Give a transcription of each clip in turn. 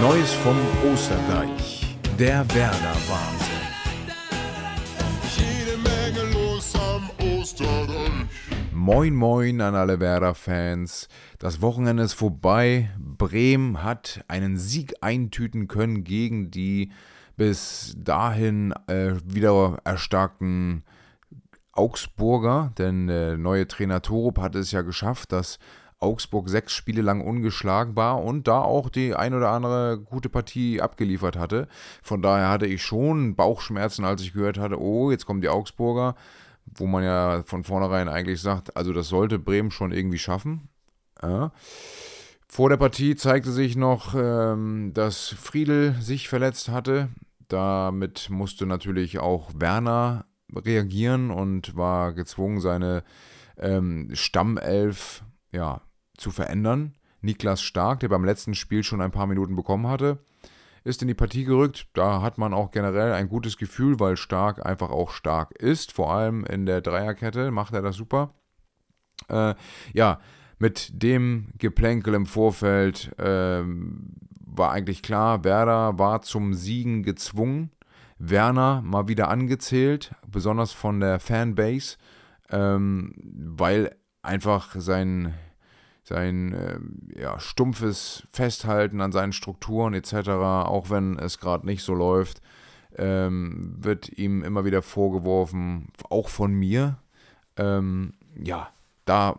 Neues vom Osterdeich. Der am Osterdeich. Moin, moin an alle Werder-Fans. Das Wochenende ist vorbei. Bremen hat einen Sieg eintüten können gegen die bis dahin äh, wieder erstarkten Augsburger, denn der neue Trainer Torup hat es ja geschafft, dass Augsburg sechs Spiele lang ungeschlagen war und da auch die ein oder andere gute Partie abgeliefert hatte. Von daher hatte ich schon Bauchschmerzen, als ich gehört hatte, oh, jetzt kommen die Augsburger, wo man ja von vornherein eigentlich sagt, also das sollte Bremen schon irgendwie schaffen. Ja. Vor der Partie zeigte sich noch, ähm, dass Friedel sich verletzt hatte. Damit musste natürlich auch Werner reagieren und war gezwungen, seine ähm, Stammelf ja, zu verändern. Niklas Stark, der beim letzten Spiel schon ein paar Minuten bekommen hatte, ist in die Partie gerückt. Da hat man auch generell ein gutes Gefühl, weil Stark einfach auch stark ist. Vor allem in der Dreierkette macht er das super. Äh, ja, mit dem Geplänkel im Vorfeld äh, war eigentlich klar, Werder war zum Siegen gezwungen. Werner mal wieder angezählt, besonders von der Fanbase, ähm, weil einfach sein sein äh, ja, stumpfes Festhalten an seinen Strukturen etc., auch wenn es gerade nicht so läuft, ähm, wird ihm immer wieder vorgeworfen, auch von mir. Ähm, ja, da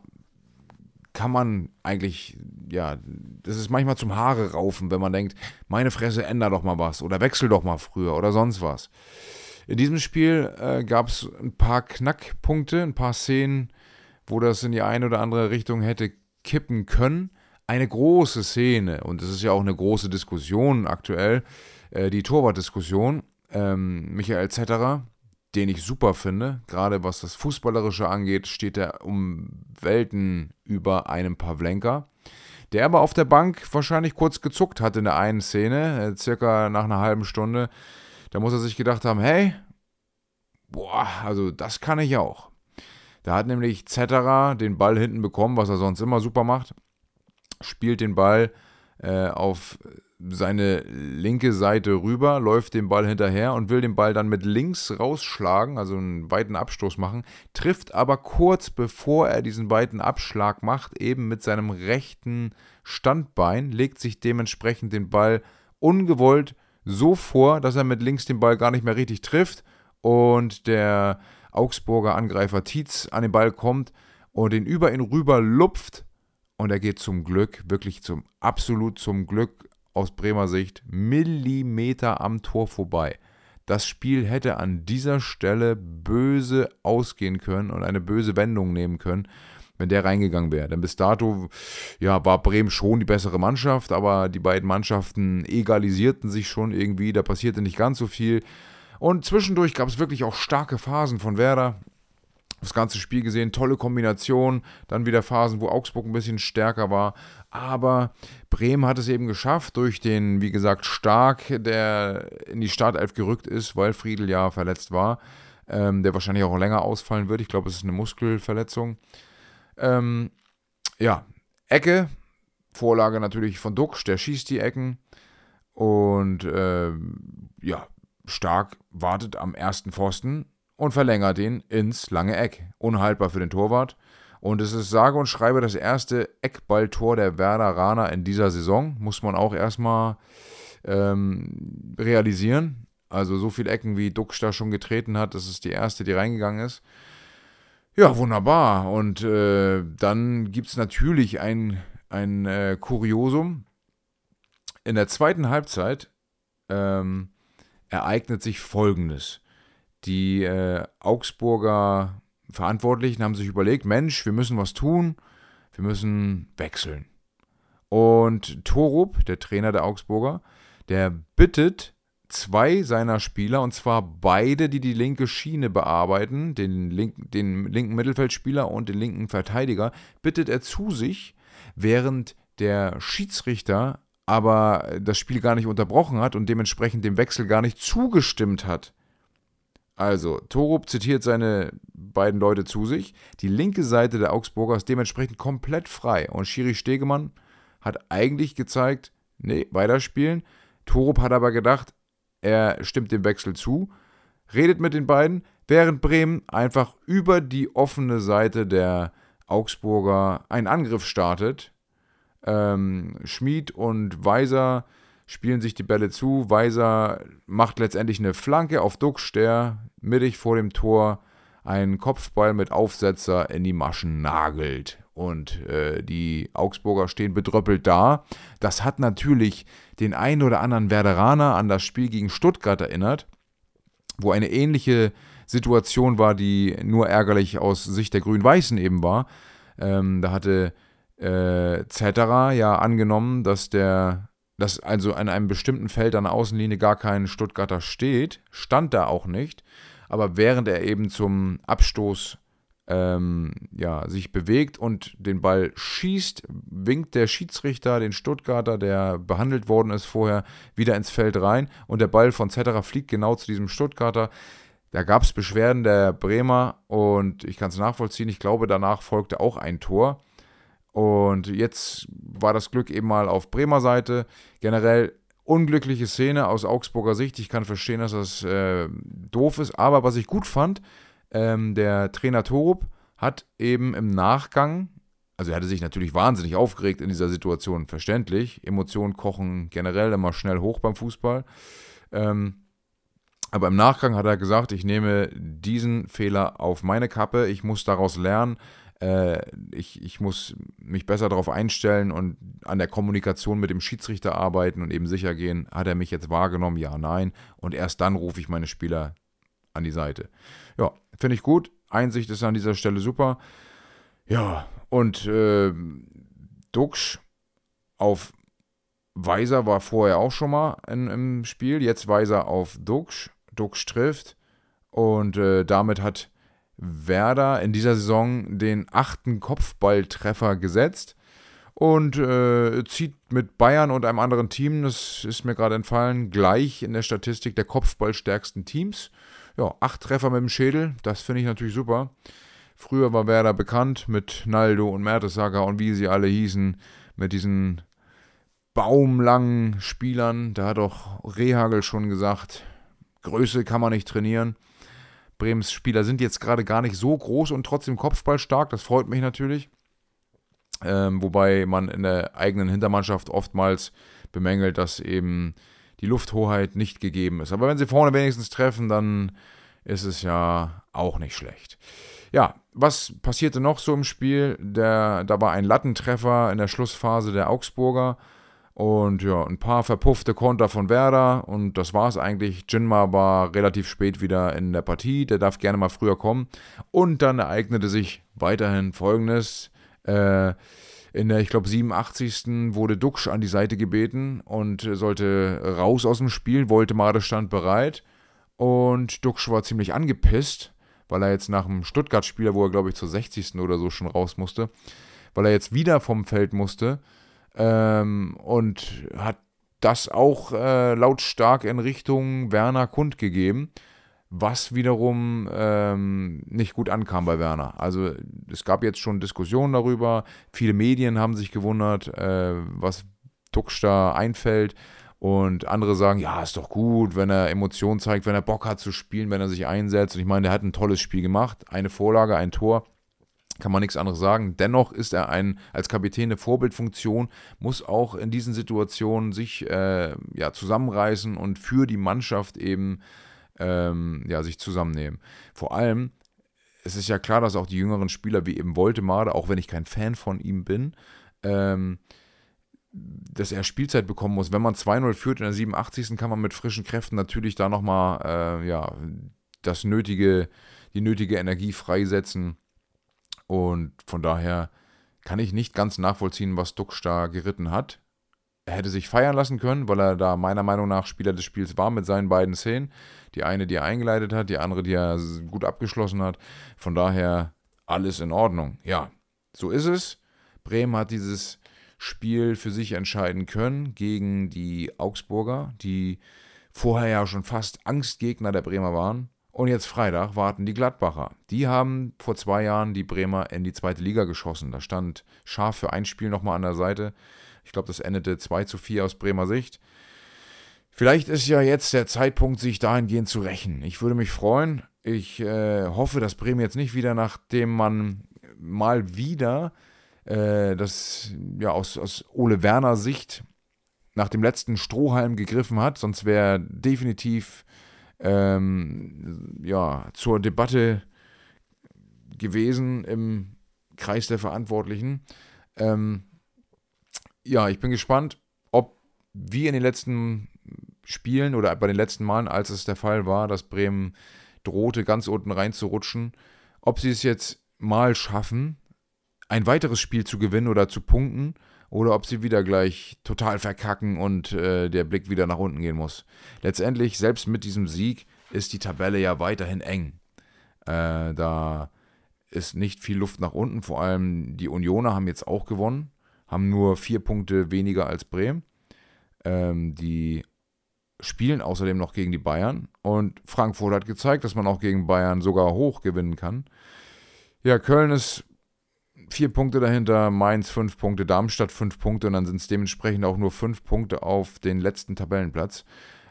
kann man eigentlich, ja, das ist manchmal zum Haare raufen, wenn man denkt, meine Fresse, änder doch mal was oder wechsel doch mal früher oder sonst was. In diesem Spiel äh, gab es ein paar Knackpunkte, ein paar Szenen, wo das in die eine oder andere Richtung hätte kippen können. Eine große Szene, und es ist ja auch eine große Diskussion aktuell, äh, die Torwartdiskussion. Ähm, Michael Zetterer, den ich super finde, gerade was das Fußballerische angeht, steht er um Welten über einem Pavlenka. Der aber auf der Bank wahrscheinlich kurz gezuckt hat in der einen Szene, äh, circa nach einer halben Stunde. Da muss er sich gedacht haben, hey, boah, also das kann ich auch. Da hat nämlich Zetterer den Ball hinten bekommen, was er sonst immer super macht. Spielt den Ball äh, auf seine linke Seite rüber, läuft den Ball hinterher und will den Ball dann mit links rausschlagen, also einen weiten Abstoß machen, trifft aber kurz bevor er diesen weiten Abschlag macht, eben mit seinem rechten Standbein, legt sich dementsprechend den Ball ungewollt so vor, dass er mit links den Ball gar nicht mehr richtig trifft und der Augsburger Angreifer Tietz an den Ball kommt und den über ihn rüber lupft. Und er geht zum Glück, wirklich zum absolut zum Glück aus Bremer Sicht, Millimeter am Tor vorbei. Das Spiel hätte an dieser Stelle böse ausgehen können und eine böse Wendung nehmen können, wenn der reingegangen wäre. Denn bis dato ja, war Bremen schon die bessere Mannschaft, aber die beiden Mannschaften egalisierten sich schon irgendwie, da passierte nicht ganz so viel. Und zwischendurch gab es wirklich auch starke Phasen von Werder. Das ganze Spiel gesehen, tolle Kombination. Dann wieder Phasen, wo Augsburg ein bisschen stärker war. Aber Bremen hat es eben geschafft, durch den, wie gesagt, Stark, der in die Startelf gerückt ist, weil Friedel ja verletzt war. Ähm, der wahrscheinlich auch länger ausfallen wird. Ich glaube, es ist eine Muskelverletzung. Ähm, ja, Ecke. Vorlage natürlich von Duxch, der schießt die Ecken. Und ähm, ja, Stark wartet am ersten Pfosten und verlängert ihn ins lange Eck. Unhaltbar für den Torwart. Und es ist sage und schreibe das erste Eckballtor der Werderaner in dieser Saison. Muss man auch erstmal ähm, realisieren. Also so viele Ecken wie Duxch da schon getreten hat, das ist die erste, die reingegangen ist. Ja, wunderbar. Und äh, dann gibt es natürlich ein, ein äh, Kuriosum. In der zweiten Halbzeit ähm, ereignet sich Folgendes. Die äh, Augsburger Verantwortlichen haben sich überlegt, Mensch, wir müssen was tun, wir müssen wechseln. Und Torup, der Trainer der Augsburger, der bittet zwei seiner Spieler, und zwar beide, die die linke Schiene bearbeiten, den, link, den linken Mittelfeldspieler und den linken Verteidiger, bittet er zu sich, während der Schiedsrichter aber das Spiel gar nicht unterbrochen hat und dementsprechend dem Wechsel gar nicht zugestimmt hat. Also, Torup zitiert seine beiden Leute zu sich. Die linke Seite der Augsburger ist dementsprechend komplett frei. Und Schiri Stegemann hat eigentlich gezeigt, nee, weiterspielen. Torup hat aber gedacht, er stimmt dem Wechsel zu, redet mit den beiden, während Bremen einfach über die offene Seite der Augsburger einen Angriff startet. Ähm, Schmid und Weiser spielen sich die Bälle zu. Weiser macht letztendlich eine Flanke auf Duxch, der mittig vor dem Tor einen Kopfball mit Aufsetzer in die Maschen nagelt. Und äh, die Augsburger stehen bedröppelt da. Das hat natürlich den einen oder anderen Werderaner an das Spiel gegen Stuttgart erinnert, wo eine ähnliche Situation war, die nur ärgerlich aus Sicht der Grün-Weißen eben war. Ähm, da hatte äh, Zetterer ja angenommen, dass der, dass also an einem bestimmten Feld an der Außenlinie gar kein Stuttgarter steht, stand da auch nicht. Aber während er eben zum Abstoß ähm, ja, sich bewegt und den Ball schießt, winkt der Schiedsrichter den Stuttgarter, der behandelt worden ist vorher, wieder ins Feld rein und der Ball von Zetterer fliegt genau zu diesem Stuttgarter. Da gab es Beschwerden der Bremer und ich kann es nachvollziehen. Ich glaube, danach folgte auch ein Tor. Und jetzt war das Glück eben mal auf Bremer Seite. Generell unglückliche Szene aus Augsburger Sicht. Ich kann verstehen, dass das äh, doof ist. Aber was ich gut fand, ähm, der Trainer Torup hat eben im Nachgang, also er hatte sich natürlich wahnsinnig aufgeregt in dieser Situation, verständlich. Emotionen kochen generell immer schnell hoch beim Fußball. Ähm, aber im Nachgang hat er gesagt, ich nehme diesen Fehler auf meine Kappe, ich muss daraus lernen, äh, ich, ich muss mich besser darauf einstellen und an der Kommunikation mit dem Schiedsrichter arbeiten und eben sicher gehen, hat er mich jetzt wahrgenommen, ja, nein. Und erst dann rufe ich meine Spieler an die Seite. Ja, finde ich gut. Einsicht ist an dieser Stelle super. Ja, und äh, Duxch auf Weiser war vorher auch schon mal in, im Spiel. Jetzt Weiser auf Duxch. Duxch trifft. Und äh, damit hat Werder in dieser Saison den achten Kopfballtreffer gesetzt und äh, zieht mit Bayern und einem anderen Team, das ist mir gerade entfallen, gleich in der Statistik der Kopfballstärksten Teams. Ja, acht Treffer mit dem Schädel, das finde ich natürlich super. Früher war Werder bekannt mit Naldo und Mertesacker und wie sie alle hießen, mit diesen baumlangen Spielern. Da hat auch Rehagel schon gesagt, Größe kann man nicht trainieren. Bremens Spieler sind jetzt gerade gar nicht so groß und trotzdem kopfballstark. Das freut mich natürlich. Ähm, wobei man in der eigenen Hintermannschaft oftmals bemängelt, dass eben die Lufthoheit nicht gegeben ist. Aber wenn sie vorne wenigstens treffen, dann ist es ja auch nicht schlecht. Ja, was passierte noch so im Spiel? Der, da war ein Lattentreffer in der Schlussphase der Augsburger. Und ja, ein paar verpuffte Konter von Werder und das war es eigentlich. Jinma war relativ spät wieder in der Partie, der darf gerne mal früher kommen. Und dann ereignete sich weiterhin folgendes. Äh, in der, ich glaube, 87. wurde Duxch an die Seite gebeten und sollte raus aus dem Spiel. Woltemade stand bereit und Duxch war ziemlich angepisst, weil er jetzt nach dem Stuttgart-Spieler, wo er, glaube ich, zur 60. oder so schon raus musste, weil er jetzt wieder vom Feld musste ähm, und hat das auch äh, lautstark in Richtung Werner kundgegeben, was wiederum ähm, nicht gut ankam bei Werner. Also es gab jetzt schon Diskussionen darüber, viele Medien haben sich gewundert, äh, was Tucksch da einfällt. Und andere sagen, ja, ist doch gut, wenn er Emotionen zeigt, wenn er Bock hat zu spielen, wenn er sich einsetzt. Und ich meine, der hat ein tolles Spiel gemacht. Eine Vorlage, ein Tor kann man nichts anderes sagen. Dennoch ist er ein als Kapitän eine Vorbildfunktion, muss auch in diesen Situationen sich äh, ja, zusammenreißen und für die Mannschaft eben ähm, ja, sich zusammennehmen. Vor allem, es ist ja klar, dass auch die jüngeren Spieler wie eben Woltemade, auch wenn ich kein Fan von ihm bin, ähm, dass er Spielzeit bekommen muss. Wenn man 2-0 führt in der 87. kann man mit frischen Kräften natürlich da nochmal äh, ja, das nötige, die nötige Energie freisetzen und von daher kann ich nicht ganz nachvollziehen, was Duxch da geritten hat. Er hätte sich feiern lassen können, weil er da meiner Meinung nach Spieler des Spiels war mit seinen beiden Szenen. Die eine, die er eingeleitet hat, die andere, die er gut abgeschlossen hat. Von daher alles in Ordnung. Ja, so ist es. Bremen hat dieses Spiel für sich entscheiden können gegen die Augsburger, die vorher ja schon fast Angstgegner der Bremer waren. Und jetzt Freitag warten die Gladbacher. Die haben vor zwei Jahren die Bremer in die zweite Liga geschossen. Da stand scharf für ein Spiel nochmal an der Seite. Ich glaube, das endete 2 zu 4 aus Bremer Sicht. Vielleicht ist ja jetzt der Zeitpunkt, sich dahingehend zu rächen. Ich würde mich freuen. Ich äh, hoffe, dass Bremen jetzt nicht wieder, nachdem man mal wieder äh, das ja aus, aus Ole Werner Sicht nach dem letzten Strohhalm gegriffen hat, sonst wäre definitiv ähm, ja, zur Debatte gewesen im Kreis der Verantwortlichen. Ähm, ja, ich bin gespannt, ob wie in den letzten Spielen oder bei den letzten Malen, als es der Fall war, dass Bremen drohte, ganz unten reinzurutschen, ob sie es jetzt mal schaffen, ein weiteres Spiel zu gewinnen oder zu punkten, oder ob sie wieder gleich total verkacken und äh, der Blick wieder nach unten gehen muss. Letztendlich, selbst mit diesem Sieg, ist die Tabelle ja weiterhin eng. Äh, da ist nicht viel Luft nach unten, vor allem die Unioner haben jetzt auch gewonnen, haben nur vier Punkte weniger als Bremen. Ähm, die spielen außerdem noch gegen die Bayern und Frankfurt hat gezeigt, dass man auch gegen Bayern sogar hoch gewinnen kann. Ja, Köln ist vier Punkte dahinter, Mainz fünf Punkte, Darmstadt fünf Punkte und dann sind es dementsprechend auch nur fünf Punkte auf den letzten Tabellenplatz.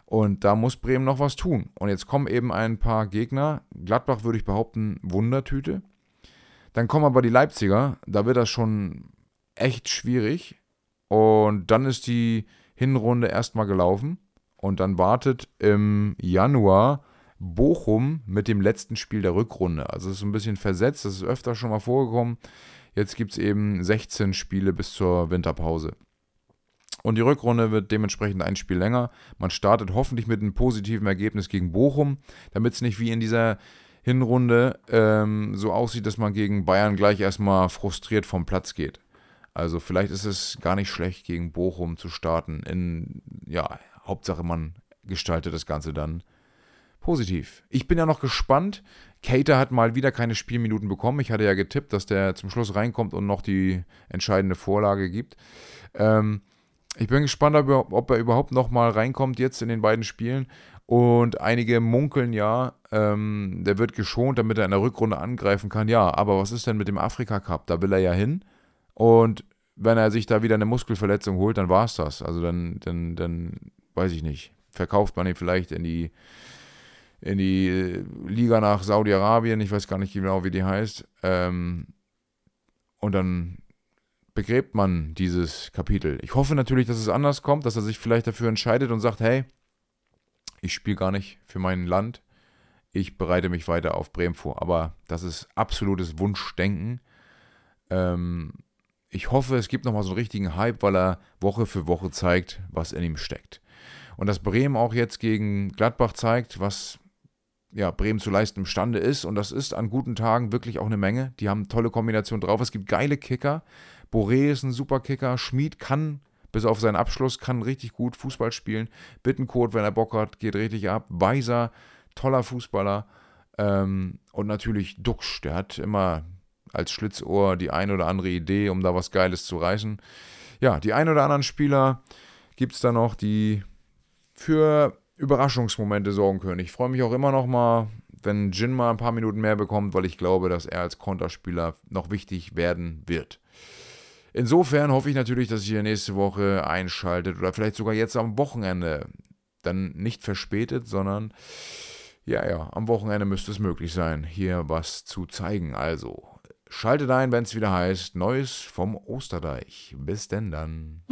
Und da muss Bremen noch was tun. Und jetzt kommen eben ein paar Gegner. Gladbach würde ich behaupten, Wundertüte. Dann kommen aber die Leipziger. Da wird das schon echt schwierig. Und dann ist die Hinrunde erstmal gelaufen. Und dann wartet im Januar Bochum mit dem letzten Spiel der Rückrunde. Also es ist ein bisschen versetzt, das ist öfter schon mal vorgekommen. Jetzt gibt es eben 16 Spiele bis zur Winterpause. Und die Rückrunde wird dementsprechend ein Spiel länger. Man startet hoffentlich mit einem positiven Ergebnis gegen Bochum, damit es nicht wie in dieser Hinrunde ähm, so aussieht, dass man gegen Bayern gleich erstmal frustriert vom Platz geht. Also vielleicht ist es gar nicht schlecht, gegen Bochum zu starten. In, ja, Hauptsache man gestaltet das Ganze dann positiv. Ich bin ja noch gespannt. Cater hat mal wieder keine Spielminuten bekommen. Ich hatte ja getippt, dass der zum Schluss reinkommt und noch die entscheidende Vorlage gibt. Ähm, ich bin gespannt, ob er überhaupt noch mal reinkommt jetzt in den beiden Spielen. Und einige munkeln ja, ähm, der wird geschont, damit er in der Rückrunde angreifen kann. Ja, aber was ist denn mit dem Afrika Cup? Da will er ja hin. Und wenn er sich da wieder eine Muskelverletzung holt, dann war es das. Also dann, dann, dann, weiß ich nicht. Verkauft man ihn vielleicht in die, in die äh, Liga nach Saudi-Arabien, ich weiß gar nicht genau, wie die heißt. Ähm, und dann begräbt man dieses Kapitel. Ich hoffe natürlich, dass es anders kommt, dass er sich vielleicht dafür entscheidet und sagt, hey, ich spiele gar nicht für mein Land, ich bereite mich weiter auf Bremen vor. Aber das ist absolutes Wunschdenken. Ähm, ich hoffe, es gibt nochmal so einen richtigen Hype, weil er Woche für Woche zeigt, was in ihm steckt. Und dass Bremen auch jetzt gegen Gladbach zeigt, was ja, Bremen zu leisten imstande ist. Und das ist an guten Tagen wirklich auch eine Menge. Die haben tolle Kombinationen drauf. Es gibt geile Kicker. Boré ist ein super Kicker. Schmid kann, bis auf seinen Abschluss, kann richtig gut Fußball spielen. Bittenkurt, wenn er Bock hat, geht richtig ab. Weiser, toller Fußballer. Ähm, und natürlich Duxch, der hat immer als Schlitzohr die ein oder andere Idee, um da was Geiles zu reißen. Ja, die ein oder anderen Spieler gibt es da noch, die für Überraschungsmomente sorgen können. Ich freue mich auch immer noch mal, wenn Jin mal ein paar Minuten mehr bekommt, weil ich glaube, dass er als Konterspieler noch wichtig werden wird. Insofern hoffe ich natürlich, dass ihr nächste Woche einschaltet oder vielleicht sogar jetzt am Wochenende. Dann nicht verspätet, sondern ja, ja, am Wochenende müsste es möglich sein, hier was zu zeigen. Also, schaltet ein, wenn es wieder heißt, Neues vom Osterdeich. Bis denn dann.